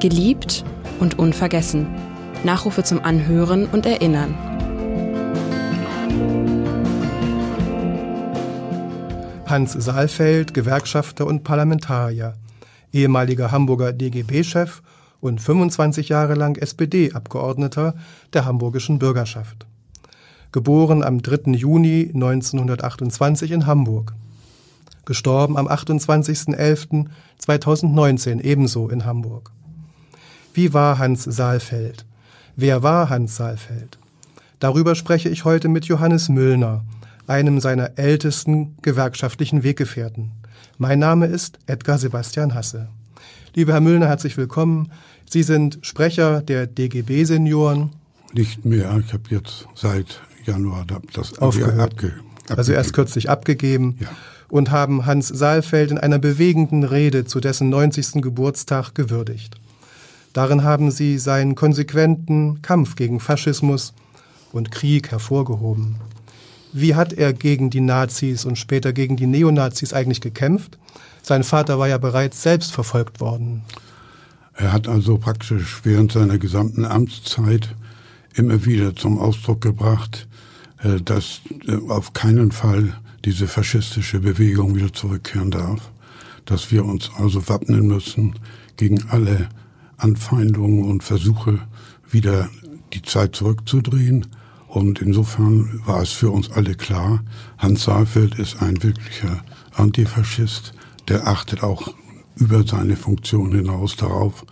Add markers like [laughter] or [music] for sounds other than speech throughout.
Geliebt und unvergessen. Nachrufe zum Anhören und Erinnern. Hans Saalfeld, Gewerkschafter und Parlamentarier, ehemaliger Hamburger DGB-Chef und 25 Jahre lang SPD-Abgeordneter der hamburgischen Bürgerschaft. Geboren am 3. Juni 1928 in Hamburg. Gestorben am 28.11.2019 ebenso in Hamburg. Wie war Hans Saalfeld? Wer war Hans Saalfeld? Darüber spreche ich heute mit Johannes Müllner, einem seiner ältesten gewerkschaftlichen Weggefährten. Mein Name ist Edgar Sebastian Hasse. Lieber Herr Müllner, herzlich willkommen. Sie sind Sprecher der DGB-Senioren. Nicht mehr. Ich habe jetzt seit Januar das aufgehört. Abge, abgegeben. Also erst kürzlich abgegeben. Ja. Und haben Hans Saalfeld in einer bewegenden Rede zu dessen 90. Geburtstag gewürdigt. Darin haben sie seinen konsequenten Kampf gegen Faschismus und Krieg hervorgehoben. Wie hat er gegen die Nazis und später gegen die Neonazis eigentlich gekämpft? Sein Vater war ja bereits selbst verfolgt worden. Er hat also praktisch während seiner gesamten Amtszeit immer wieder zum Ausdruck gebracht, äh, dass äh, auf keinen Fall diese faschistische Bewegung wieder zurückkehren darf, dass wir uns also wappnen müssen gegen alle Anfeindungen und Versuche, wieder die Zeit zurückzudrehen. Und insofern war es für uns alle klar, Hans Saalfeld ist ein wirklicher Antifaschist, der achtet auch über seine Funktion hinaus darauf,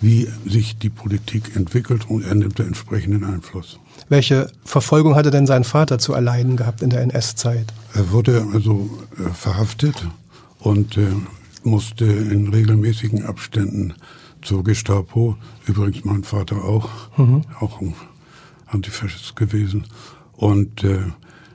wie sich die Politik entwickelt und er nimmt den entsprechenden Einfluss. Welche Verfolgung hatte denn sein Vater zu erleiden gehabt in der NS-Zeit? Er wurde also äh, verhaftet und äh, musste in regelmäßigen Abständen zur Gestapo. Übrigens mein Vater auch, mhm. auch ein Antifaschist gewesen. Und äh,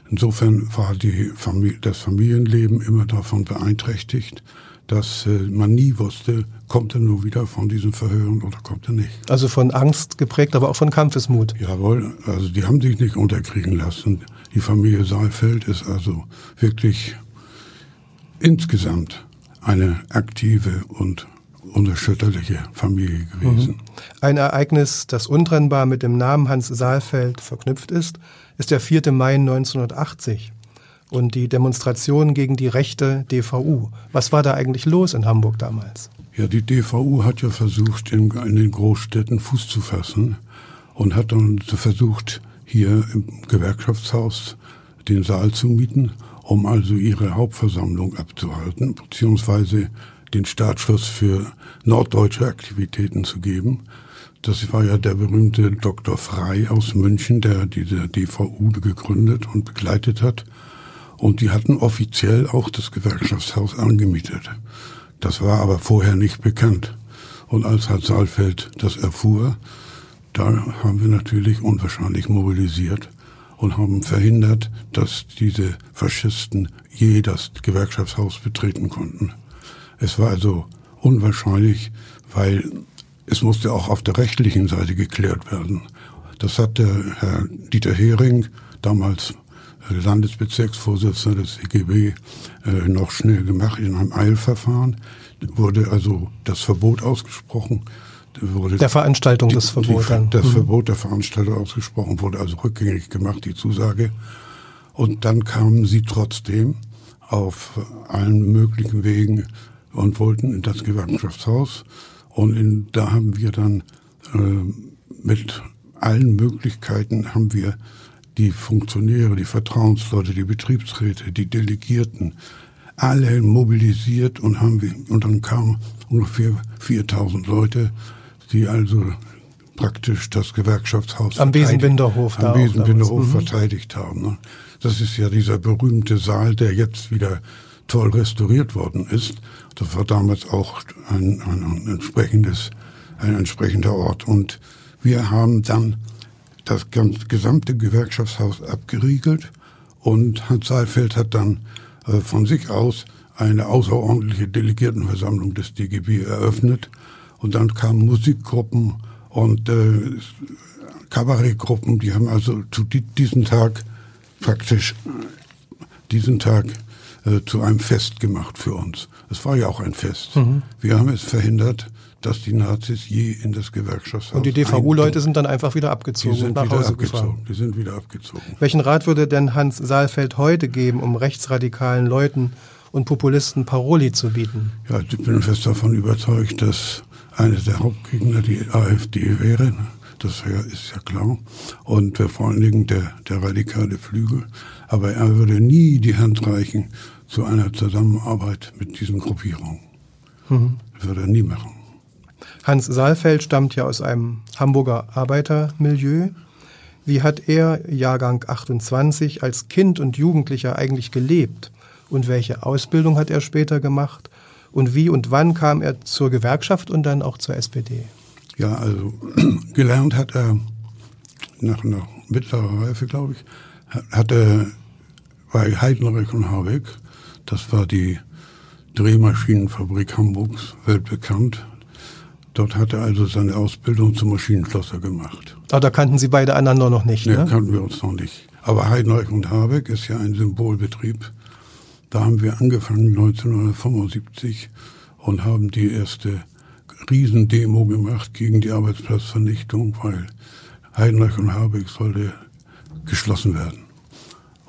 insofern war die Familie, das Familienleben immer davon beeinträchtigt, dass äh, man nie wusste, kommt er nur wieder von diesen Verhören oder kommt er nicht. Also von Angst geprägt, aber auch von Kampfesmut. Jawohl, also die haben sich nicht unterkriegen lassen. Die Familie Saalfeld ist also wirklich insgesamt eine aktive und unerschütterliche Familie gewesen. Mhm. Ein Ereignis, das untrennbar mit dem Namen Hans Saalfeld verknüpft ist, ist der 4. Mai 1980 und die Demonstration gegen die rechte DVU. Was war da eigentlich los in Hamburg damals? Ja, die DVU hat ja versucht, in, in den Großstädten Fuß zu fassen und hat dann versucht, hier im Gewerkschaftshaus den Saal zu mieten, um also ihre Hauptversammlung abzuhalten, beziehungsweise den Startschuss für norddeutsche Aktivitäten zu geben. Das war ja der berühmte Dr. Frei aus München, der diese DVU gegründet und begleitet hat. Und die hatten offiziell auch das Gewerkschaftshaus angemietet. Das war aber vorher nicht bekannt. Und als Herr Saalfeld das erfuhr, da haben wir natürlich unwahrscheinlich mobilisiert und haben verhindert, dass diese Faschisten je das Gewerkschaftshaus betreten konnten. Es war also unwahrscheinlich, weil es musste auch auf der rechtlichen Seite geklärt werden. Das hat der Herr Dieter Hering, damals Landesbezirksvorsitzender des EGB, äh, noch schnell gemacht in einem Eilverfahren. Wurde also das Verbot ausgesprochen. Wurde der Veranstaltung die, des Verbots dann. Das mhm. Verbot der Veranstaltung ausgesprochen wurde also rückgängig gemacht, die Zusage. Und dann kamen sie trotzdem auf allen möglichen Wegen und wollten in das Gewerkschaftshaus. Und in, da haben wir dann äh, mit allen Möglichkeiten haben wir die Funktionäre, die Vertrauensleute, die Betriebsräte, die Delegierten, alle mobilisiert und haben wir, und dann kamen ungefähr 4000 Leute, die also praktisch das Gewerkschaftshaus am Besenbinderhof, am Besenbinderhof mhm. verteidigt haben. Ne? Das ist ja dieser berühmte Saal, der jetzt wieder toll restauriert worden ist. Das war damals auch ein, ein, ein entsprechendes, ein entsprechender Ort. Und wir haben dann das gesamte Gewerkschaftshaus abgeriegelt und Hans Seifeld hat dann äh, von sich aus eine außerordentliche Delegiertenversammlung des DGB eröffnet und dann kamen Musikgruppen und äh, Kabarettgruppen, die haben also zu diesem Tag praktisch diesen Tag äh, zu einem Fest gemacht für uns. Es war ja auch ein Fest. Mhm. Wir haben es verhindert, dass die Nazis je in das Gewerkschaftshaus Und die DVU-Leute sind dann einfach wieder abgezogen die sind nach wieder Hause abgezogen. gefahren. Die sind wieder abgezogen. Welchen Rat würde denn Hans Saalfeld heute geben, um rechtsradikalen Leuten und Populisten Paroli zu bieten? Ja, ich bin fest davon überzeugt, dass einer der Hauptgegner die AfD wäre. Das ist ja klar. Und vor allen Dingen der, der radikale Flügel. Aber er würde nie die Hand reichen zu einer Zusammenarbeit mit diesen Gruppierungen. Mhm. Das würde er nie machen. Hans Saalfeld stammt ja aus einem Hamburger Arbeitermilieu. Wie hat er, Jahrgang 28, als Kind und Jugendlicher eigentlich gelebt? Und welche Ausbildung hat er später gemacht? Und wie und wann kam er zur Gewerkschaft und dann auch zur SPD? Ja, also [clears throat] gelernt hat er nach einer mittleren Reife, glaube ich, hat er bei Heidenreich und Habeck, das war die Drehmaschinenfabrik Hamburgs, weltbekannt, Dort hat er also seine Ausbildung zum Maschinenschlosser gemacht. Aber da kannten Sie beide einander noch nicht, nee, ne? kannten wir uns noch nicht. Aber Heidenreich und Habeck ist ja ein Symbolbetrieb. Da haben wir angefangen 1975 und haben die erste Riesendemo gemacht gegen die Arbeitsplatzvernichtung, weil Heidenreich und Habeck sollte geschlossen werden.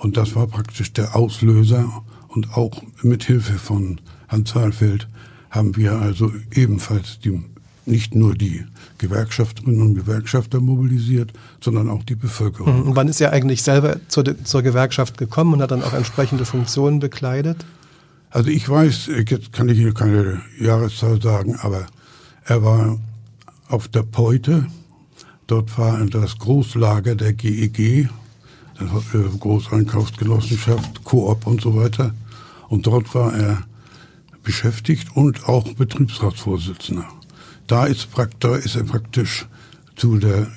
Und das war praktisch der Auslöser und auch mit Hilfe von Hans Saalfeld haben wir also ebenfalls die nicht nur die Gewerkschafterinnen und Gewerkschafter mobilisiert, sondern auch die Bevölkerung. Mhm. Und wann ist er eigentlich selber zur, zur Gewerkschaft gekommen und hat dann auch entsprechende Funktionen bekleidet? Also ich weiß, jetzt kann ich Ihnen keine Jahreszahl sagen, aber er war auf der Peute. Dort war das Großlager der GEG, äh, Großeinkaufsgenossenschaft, Coop und so weiter. Und dort war er beschäftigt und auch Betriebsratsvorsitzender. Da ist, da ist er praktisch zu der,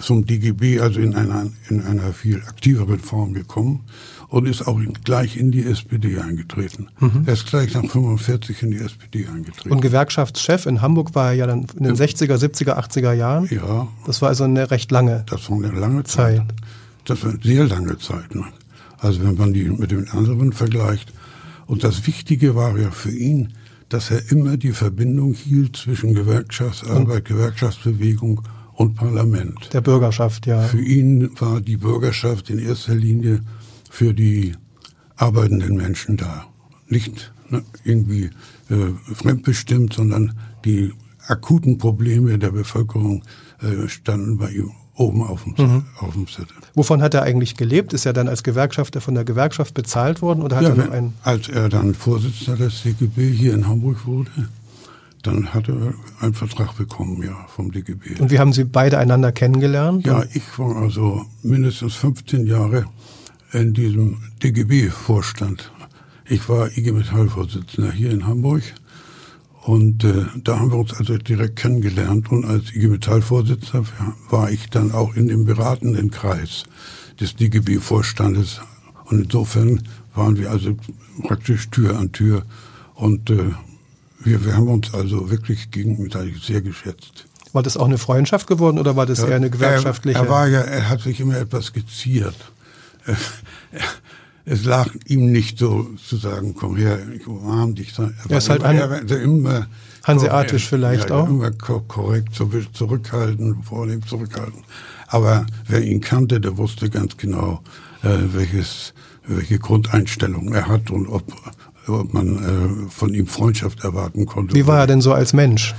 zum DGB, also in einer, in einer viel aktiveren Form gekommen und ist auch gleich in die SPD eingetreten. Mhm. Er ist gleich nach 45 in die SPD eingetreten. Und Gewerkschaftschef in Hamburg war er ja dann in den ja. 60er, 70er, 80er Jahren. Ja. Das war also eine recht lange Das war eine lange Zeit. Zeit. Das war eine sehr lange Zeit. Ne? Also wenn man die mit den anderen vergleicht. Und das Wichtige war ja für ihn, dass er immer die Verbindung hielt zwischen Gewerkschaftsarbeit, Gewerkschaftsbewegung und Parlament. Der Bürgerschaft, ja. Für ihn war die Bürgerschaft in erster Linie für die arbeitenden Menschen da. Nicht ne, irgendwie äh, fremdbestimmt, sondern die akuten Probleme der Bevölkerung äh, standen bei ihm oben auf dem, mhm. auf dem Zettel. Wovon hat er eigentlich gelebt? Ist er dann als Gewerkschafter von der Gewerkschaft bezahlt worden oder hat ja, er noch einen? Als er dann Vorsitzender des DGB hier in Hamburg wurde, dann hat er einen Vertrag bekommen, ja, vom DGB. Und wie haben Sie beide einander kennengelernt? Ja, ich war also mindestens 15 Jahre in diesem DGB-Vorstand. Ich war IG Metall-Vorsitzender hier in Hamburg und äh, da haben wir uns also direkt kennengelernt und als IG Metall-Vorsitzender war ich dann auch in dem beratenden Kreis des DGB-Vorstandes. Und insofern waren wir also praktisch Tür an Tür und äh, wir, wir haben uns also wirklich gegenseitig sehr geschätzt. War das auch eine Freundschaft geworden oder war das ja, eher eine gewerkschaftliche? Er, er, war ja, er hat sich immer etwas geziert. [laughs] es lag ihm nicht so zu sagen, komm her, ich umarm dich. Er, er ist halt immer, an, immer hanseatisch vielleicht ja, auch. Immer korrekt, zurückhalten, vornehm zurückhalten. Aber wer ihn kannte, der wusste ganz genau, äh, welches, welche Grundeinstellung er hat und ob, ob man äh, von ihm Freundschaft erwarten konnte. Wie war er denn so als Mensch?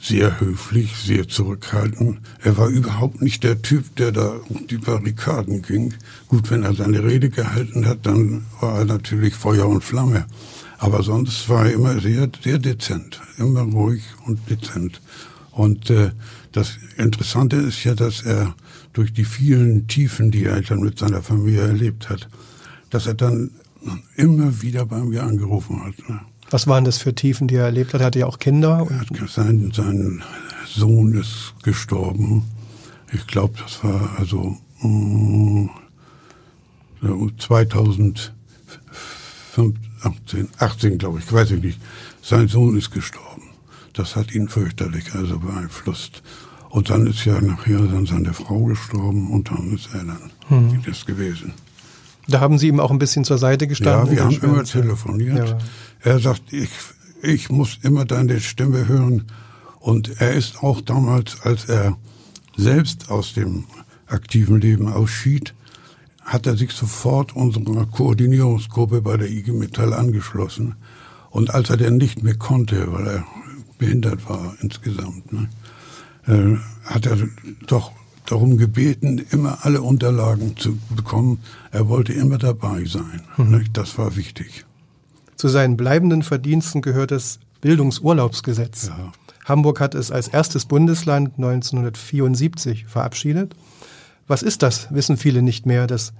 Sehr höflich, sehr zurückhaltend. Er war überhaupt nicht der Typ, der da um die Barrikaden ging. Gut, wenn er seine Rede gehalten hat, dann war er natürlich Feuer und Flamme. Aber sonst war er immer sehr, sehr dezent, immer ruhig und dezent. Und äh, das Interessante ist ja, dass er durch die vielen Tiefen, die er dann mit seiner Familie erlebt hat, dass er dann immer wieder bei mir angerufen hat. Ne? Was waren das für Tiefen, die er erlebt hat? Er hatte ja auch Kinder. Sein, sein Sohn ist gestorben. Ich glaube, das war also mh, 2018, 18, glaube ich, weiß ich nicht. Sein Sohn ist gestorben. Das hat ihn fürchterlich also beeinflusst. Und dann ist ja nachher dann seine Frau gestorben und dann ist er dann hm. das gewesen. Da haben Sie ihm auch ein bisschen zur Seite gestanden? Ja, wir haben immer telefoniert. Ja. Er sagt, ich, ich muss immer deine Stimme hören. Und er ist auch damals, als er selbst aus dem aktiven Leben ausschied, hat er sich sofort unserer Koordinierungsgruppe bei der IG Metall angeschlossen. Und als er denn nicht mehr konnte, weil er behindert war insgesamt, ne, äh, hat er doch darum gebeten, immer alle Unterlagen zu bekommen. Er wollte immer dabei sein. Mhm. Das war wichtig. Zu seinen bleibenden Verdiensten gehört das Bildungsurlaubsgesetz. Ja. Hamburg hat es als erstes Bundesland 1974 verabschiedet. Was ist das? Wissen viele nicht mehr, das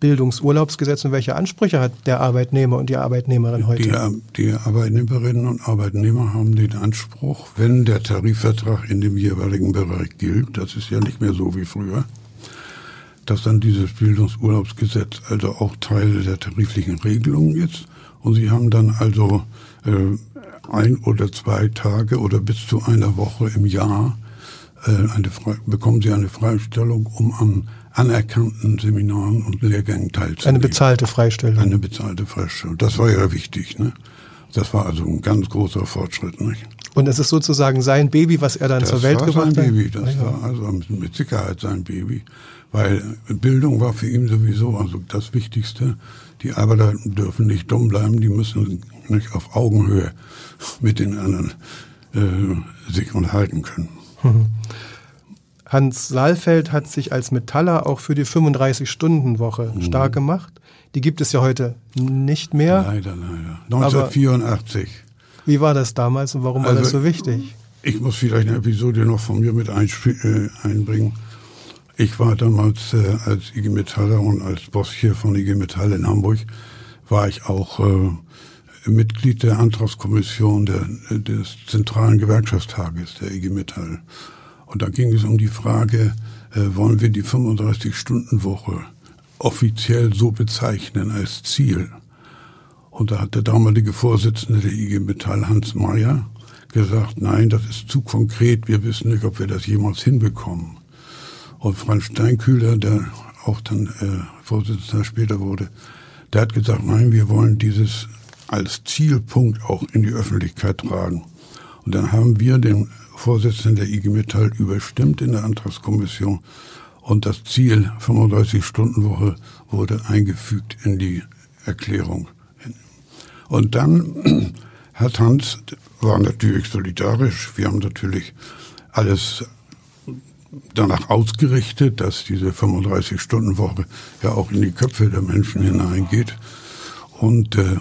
Bildungsurlaubsgesetz und welche Ansprüche hat der Arbeitnehmer und die Arbeitnehmerin heute? Die, die, Arbeitnehmerinnen und Arbeitnehmer haben den Anspruch, wenn der Tarifvertrag in dem jeweiligen Bereich gilt, das ist ja nicht mehr so wie früher, dass dann dieses Bildungsurlaubsgesetz also auch Teil der tariflichen Regelungen ist. Und sie haben dann also äh, ein oder zwei Tage oder bis zu einer Woche im Jahr eine, bekommen Sie eine Freistellung, um an anerkannten Seminaren und Lehrgängen teilzunehmen. Eine bezahlte Freistellung. Eine bezahlte Freistellung. Das war ja wichtig. Ne? Das war also ein ganz großer Fortschritt. Nicht? Und es ist sozusagen sein Baby, was er dann das zur Welt gebracht hat? Das war sein Baby. Das ja. war also mit Sicherheit sein Baby. Weil Bildung war für ihn sowieso also das Wichtigste. Die Arbeiter dürfen nicht dumm bleiben, die müssen nicht auf Augenhöhe mit den anderen äh, sich unterhalten können. Mhm. Hans Saalfeld hat sich als Metaller auch für die 35-Stunden-Woche mhm. stark gemacht. Die gibt es ja heute nicht mehr. Leider, leider. 1984. wie war das damals und warum also, war das also, so wichtig? Ich muss vielleicht eine Episode noch von mir mit äh, einbringen. Ich war damals äh, als IG Metaller und als Boss hier von IG Metall in Hamburg, war ich auch äh, Mitglied der Antragskommission der, des Zentralen Gewerkschaftstages der IG Metall. Und da ging es um die Frage, äh, wollen wir die 35-Stunden-Woche offiziell so bezeichnen als Ziel? Und da hat der damalige Vorsitzende der IG Metall, Hans Mayer, gesagt, nein, das ist zu konkret, wir wissen nicht, ob wir das jemals hinbekommen. Und Franz Steinkühler, der auch dann äh, Vorsitzender später wurde, der hat gesagt, nein, wir wollen dieses als Zielpunkt auch in die Öffentlichkeit tragen. Und dann haben wir den Vorsitzenden der IG Metall überstimmt in der Antragskommission und das Ziel 35-Stunden-Woche wurde eingefügt in die Erklärung. Und dann hat Hans, war natürlich solidarisch, wir haben natürlich alles danach ausgerichtet, dass diese 35-Stunden-Woche ja auch in die Köpfe der Menschen hineingeht. Und äh,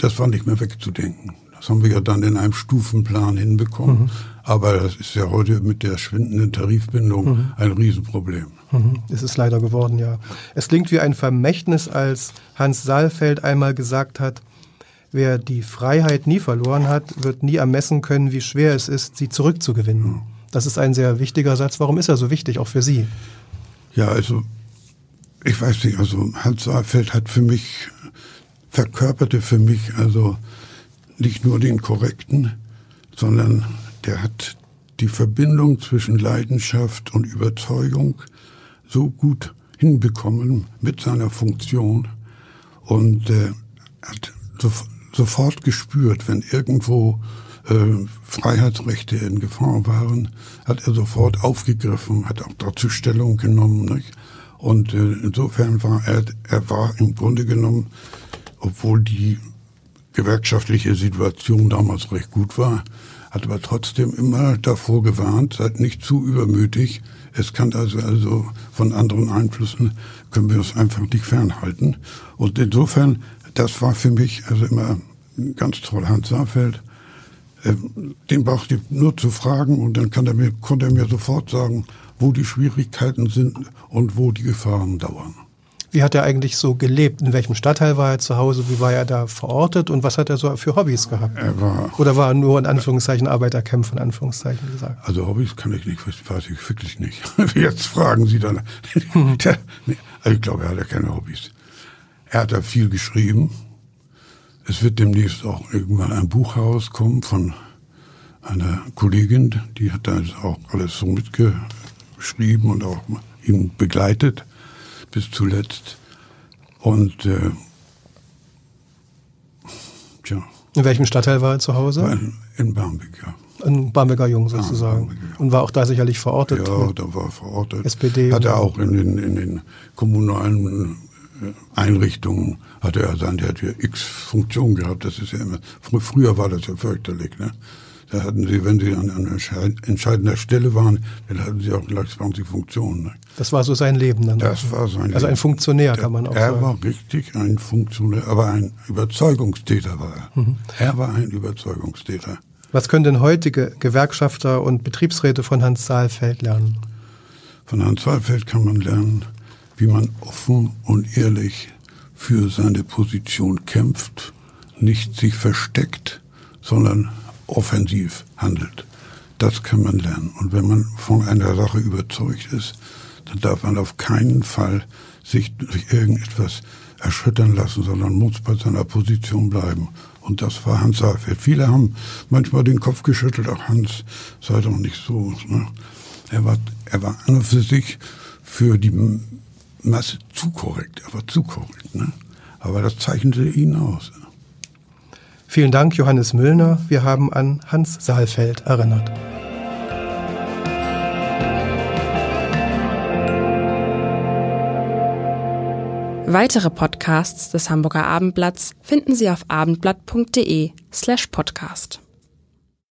das war nicht mehr wegzudenken. Das haben wir ja dann in einem Stufenplan hinbekommen. Mhm. Aber das ist ja heute mit der schwindenden Tarifbindung mhm. ein Riesenproblem. Mhm. Es ist leider geworden, ja. Es klingt wie ein Vermächtnis, als Hans Saalfeld einmal gesagt hat, wer die Freiheit nie verloren hat, wird nie ermessen können, wie schwer es ist, sie zurückzugewinnen. Mhm. Das ist ein sehr wichtiger Satz. Warum ist er so wichtig, auch für Sie? Ja, also ich weiß nicht, also Hans Saalfeld hat für mich verkörperte für mich also nicht nur den korrekten, sondern der hat die Verbindung zwischen Leidenschaft und Überzeugung so gut hinbekommen mit seiner Funktion und äh, hat so, sofort gespürt, wenn irgendwo äh, Freiheitsrechte in Gefahr waren, hat er sofort aufgegriffen, hat auch dazu Stellung genommen. Nicht? Und äh, insofern war er, er war im Grunde genommen obwohl die gewerkschaftliche Situation damals recht gut war, hat aber trotzdem immer davor gewarnt, seid nicht zu übermütig. Es kann also, also von anderen Einflüssen können wir uns einfach nicht fernhalten. Und insofern, das war für mich also immer ganz toll. Hans Saarfeld, äh, den brauchte ich nur zu fragen und dann kann er mir, konnte er mir sofort sagen, wo die Schwierigkeiten sind und wo die Gefahren dauern. Wie hat er eigentlich so gelebt? In welchem Stadtteil war er zu Hause? Wie war er da verortet? Und was hat er so für Hobbys gehabt? War Oder war er nur in Anführungszeichen Arbeiterkämpfer, in Anführungszeichen gesagt? Also Hobbys kann ich nicht, weiß ich wirklich nicht. [laughs] Jetzt fragen Sie dann. [laughs] Also ich glaube, er hat ja keine Hobbys. Er hat da viel geschrieben. Es wird demnächst auch irgendwann ein Buch herauskommen von einer Kollegin, die hat da auch alles so mitgeschrieben und auch ihn begleitet bis zuletzt. Und äh, tja. In welchem Stadtteil war er zu Hause? In, in Barmbek, ja. Ein Barmbeker Jung sozusagen. Ja, Barmbek, ja. Und war auch da sicherlich verortet? Ja, da war verortet. SPD? Hat er auch in den, in den kommunalen äh, Einrichtungen, hatte er dann, der hat ja x Funktionen gehabt, das ist ja immer, früher war das ja fürchterlich, ne? Da hatten sie, wenn sie an, an entscheidender Stelle waren, dann hatten sie auch gleich 20 Funktionen. Ne? Das war so sein Leben dann. Das war sein Leben. Also ein Funktionär, kann man auch er sagen. Er war richtig ein Funktionär, aber ein Überzeugungstäter war er. Mhm. Er war ein Überzeugungstäter. Was können denn heutige Gewerkschafter und Betriebsräte von Hans Saalfeld lernen? Von Hans Saalfeld kann man lernen, wie man offen und ehrlich für seine Position kämpft, nicht sich versteckt, sondern offensiv handelt. Das kann man lernen. Und wenn man von einer Sache überzeugt ist, dann darf man auf keinen Fall sich durch irgendetwas erschüttern lassen, sondern muss bei seiner Position bleiben. Und das war Hans Saalfeld. Viele haben manchmal den Kopf geschüttelt, auch Hans sei doch nicht so. Ne? Er war, er war an und für sich für die Masse zu korrekt. Er war zu korrekt. Ne? Aber das zeichnete ihn aus. Vielen Dank, Johannes Müllner. Wir haben an Hans Saalfeld erinnert. Weitere Podcasts des Hamburger Abendblatts finden Sie auf abendblatt.de slash podcast.